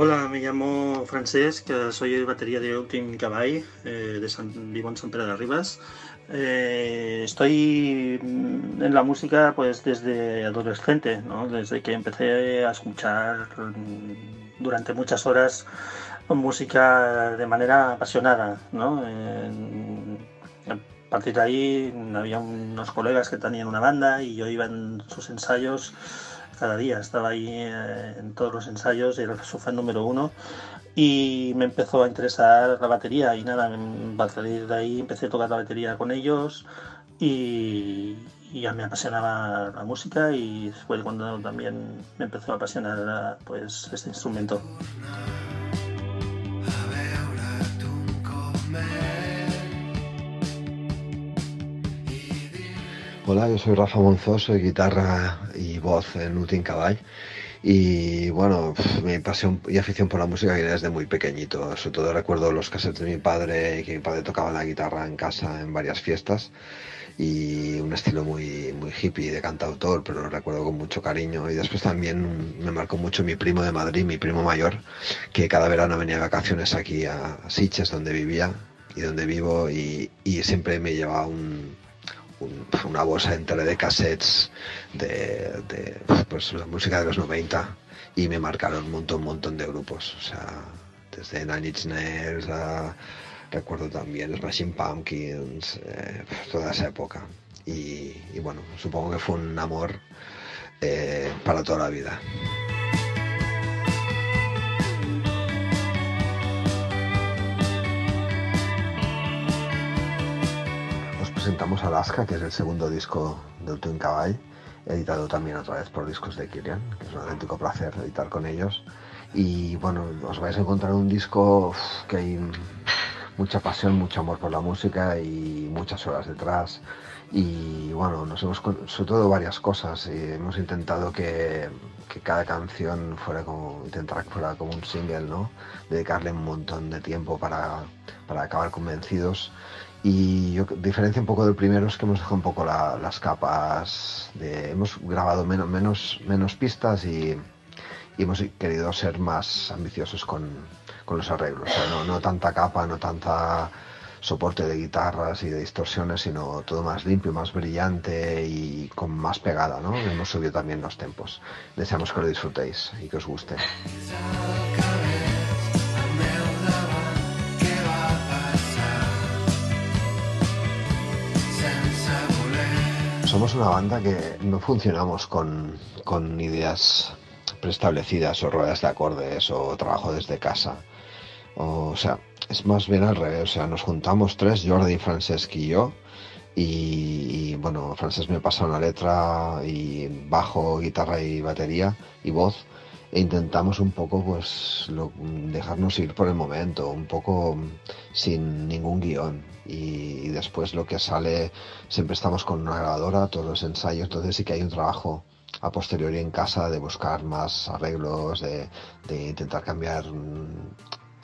Hola, me llamo Francesc, soy batería de Ultim Caball, eh, de San, vivo en San Pedro de Rivas. Eh, estoy en la música pues desde adolescente, ¿no? desde que empecé a escuchar durante muchas horas música de manera apasionada. ¿no? a partir de ahí había unos colegas que tenían una banda y yo iba en sus ensayos cada día, estaba ahí eh, en todos los ensayos, era su fan número uno y me empezó a interesar la batería y nada, a salir de ahí empecé a tocar la batería con ellos y, ya me apasionaba la música y fue cuando también me empezó a apasionar pues este instrumento. Hola, yo soy Rafa Monzoso, guitarra y voz en Utin Caball. Y bueno, mi pasión y afición por la música viene desde muy pequeñito. Sobre todo recuerdo los cassettes de mi padre, que mi padre tocaba la guitarra en casa en varias fiestas. Y un estilo muy, muy hippie de cantautor, pero lo recuerdo con mucho cariño. Y después también me marcó mucho mi primo de Madrid, mi primo mayor, que cada verano venía de vacaciones aquí a Siches, donde vivía y donde vivo, y siempre me llevaba un, una bolsa entera de cassettes de, pues, la música de los 90 y me marcaron un montón, un montón de grupos. O sea, desde Nine Inch Nails a, recuerdo también Smashing Pumpkins, eh, toda esa época. Y, bueno, supongo que fue un amor eh, para toda la vida. Presentamos Alaska, que es el segundo disco de Twin Caball, editado también otra vez por discos de Kilian, que es un auténtico placer editar con ellos. Y bueno, os vais a encontrar un disco que hay mucha pasión, mucho amor por la música y muchas horas detrás. Y bueno, nos hemos, sobre todo varias cosas. Y hemos intentado que, que, cada canción fuera como, intentar que fuera como un single, ¿no? Dedicarle un montón de tiempo para, para acabar convencidos y yo diferencia un poco del primero es que hemos dejado un poco las capas de hemos grabado menos menos menos pistas y, hemos querido ser más ambiciosos con, los arreglos. No, no, tanta capa no tanta soporte de guitarras y de distorsiones sino todo más limpio más brillante y con más pegada no hemos subido también los tempos. Deseamos que lo disfrutéis y que os guste somos una banda que no funcionamos con, ideas preestablecidas o ruedas de acordes o trabajo desde casa. O, sea, es más bien al revés. O sea, nos juntamos tres, Jordi, Francesc y yo. Y, bueno, Francesc me pasa una letra y bajo, guitarra y batería y voz. E intentamos un poco pues dejarnos ir por el momento, un poco sin ningún guion y, después lo que sale, siempre estamos con una grabadora, todos los ensayos, entonces sí que hay un trabajo a posteriori en casa de buscar más arreglos, de, intentar cambiar mm,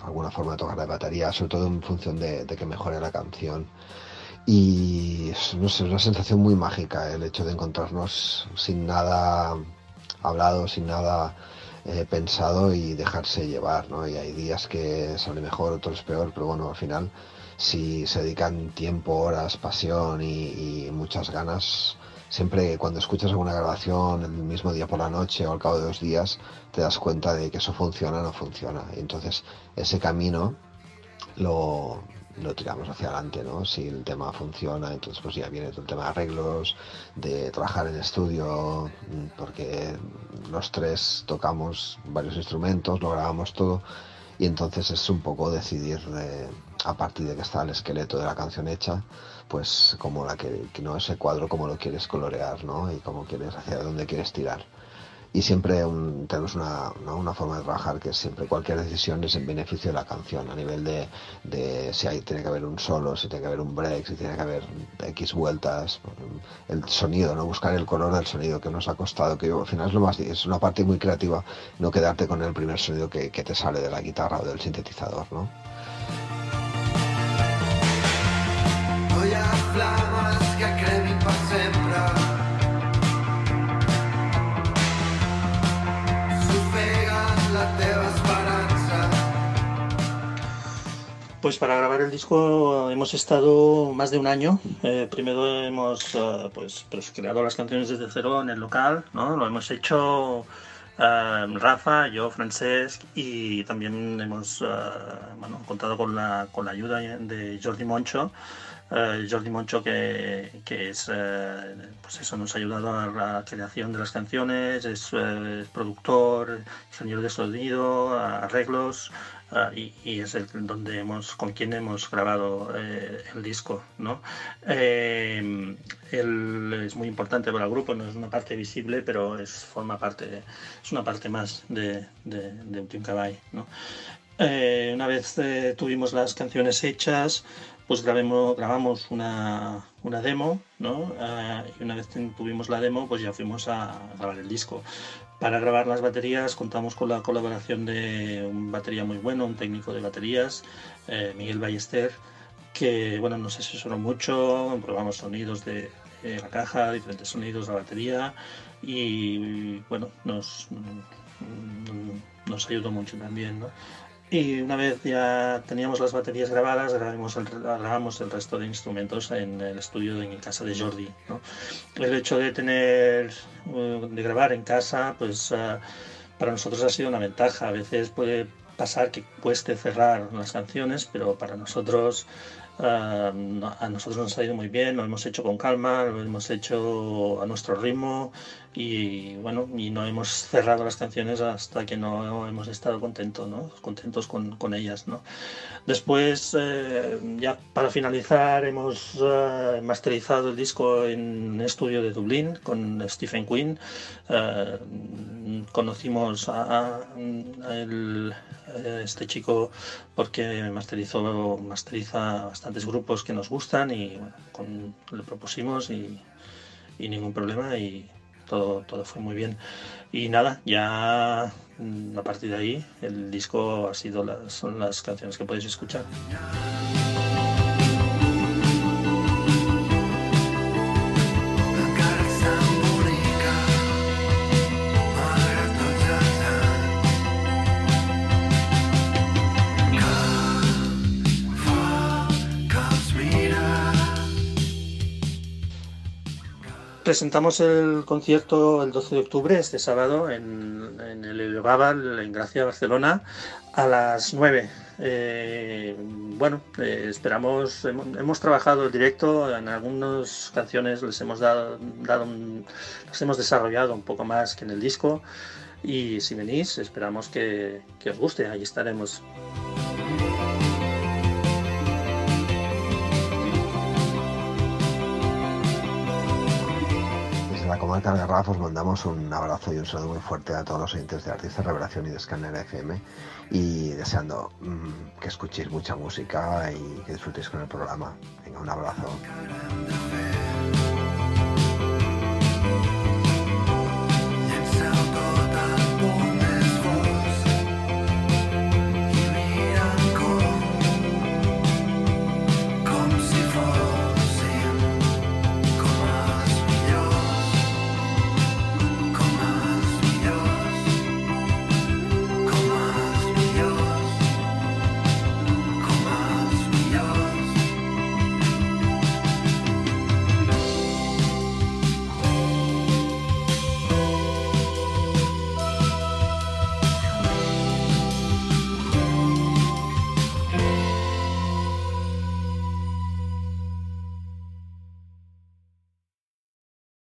alguna forma de tocar la batería, sobre todo en función de, que mejore la canción. Y es una sensación muy mágica el hecho de encontrarnos sin nada hablado, sin nada eh, pensado y dejarse llevar, ¿no? Y hay días que sale mejor, otros peor, pero bueno, al final si se dedican tiempo, horas, pasión y, muchas ganas, siempre cuando escuchas alguna grabación el mismo día por la noche o al cabo de dos días, te das cuenta de que eso funciona o no funciona. Y entonces ese camino lo, lo tiramos hacia adelante, ¿no? Si el tema funciona, entonces pues ya viene todo el tema de arreglos, de trabajar en estudio, porque los tres tocamos varios instrumentos, lo grabamos todo y entonces es un poco decidir eh, a partir de que está el esqueleto de la canción hecha pues como la que, que no ese cuadro como lo quieres colorear ¿no? y cómo quieres hacia dónde quieres tirar y siempre tenemos una, forma de trabajar que siempre cualquier decisión es en beneficio de la canción, a nivel de, de, si hay, tiene que haber un solo, si tiene que haber un break, si tiene que haber X vueltas, el sonido, no buscar el color del sonido que nos ha costado, que al final es lo más es una parte muy creativa, no quedarte con el primer sonido que, que te sale de la guitarra o del sintetizador, ¿no? Pues para grabar el disco hemos estado más de un año. Eh, primero hemos eh, pues, pues, creado las canciones desde cero en el local, ¿no? Lo hemos hecho eh, Rafa, yo, Francesc y también hemos bueno, contado con la, con la ayuda de Jordi Moncho. Jordi Moncho que, que es pues eso nos ha ayudado a la creación de las canciones es, productor ingeniero de sonido arreglos Ah, y, es el, donde hemos, con quien hemos grabado eh, el disco. ¿no? Eh, él es muy importante para el grupo, no es una parte visible, pero es, forma parte, es una parte más de, de, de Caball. ¿no? Eh, una vez tuvimos las canciones hechas, pues grabemos, grabamos una, una demo, ¿no? y una vez tuvimos la demo, pues ya fuimos a grabar el disco. Para grabar las baterías contamos con la colaboración de un batería muy bueno, un técnico de baterías, eh, Miguel Ballester, que bueno, nos asesoró mucho, probamos sonidos de, la caja, diferentes sonidos de la batería y bueno, nos, nos ayudó mucho también. ¿no? Y una vez ya teníamos las baterías grabadas, grabamos el, grabamos el resto de instrumentos en el estudio en casa de Jordi. El hecho de tener, eh, de grabar en casa, pues eh, para nosotros ha sido una ventaja. A veces puede pasar que cueste cerrar las canciones, pero para nosotros a nosotros nos ha ido muy bien, lo hemos hecho con calma, lo hemos hecho a nuestro ritmo y bueno, y no hemos cerrado las canciones hasta que no hemos estado contentos, ¿no? contentos con, con ellas. ¿no? Después, eh, ya para finalizar, hemos eh, masterizado el disco en un estudio de Dublín con Stephen Quinn. Eh, conocimos a, este chico porque masterizó, masteriza bastantes grupos que nos gustan y con, le propusimos y, y ningún problema y todo, todo fue muy bien. Y nada, ya mm, a partir de ahí el disco ha sido las, son las canciones que podéis escuchar. Presentamos el concierto el 12 de octubre, este sábado, en, el Elevabal, en Gracia, Barcelona, a las 9. Eh, bueno, eh, esperamos, hemos, trabajado el directo, en algunas canciones les hemos dado, dado hemos desarrollado un poco más que en el disco y si venís esperamos que, que os guste, ahí estaremos. Comarca de Garraf os mandamos un abrazo y un saludo muy fuerte a todos los oyentes de Artistas Revelación y de Scanner FM y deseando mm, que escuchéis mucha música y que disfrutéis con el programa. Venga, un abrazo.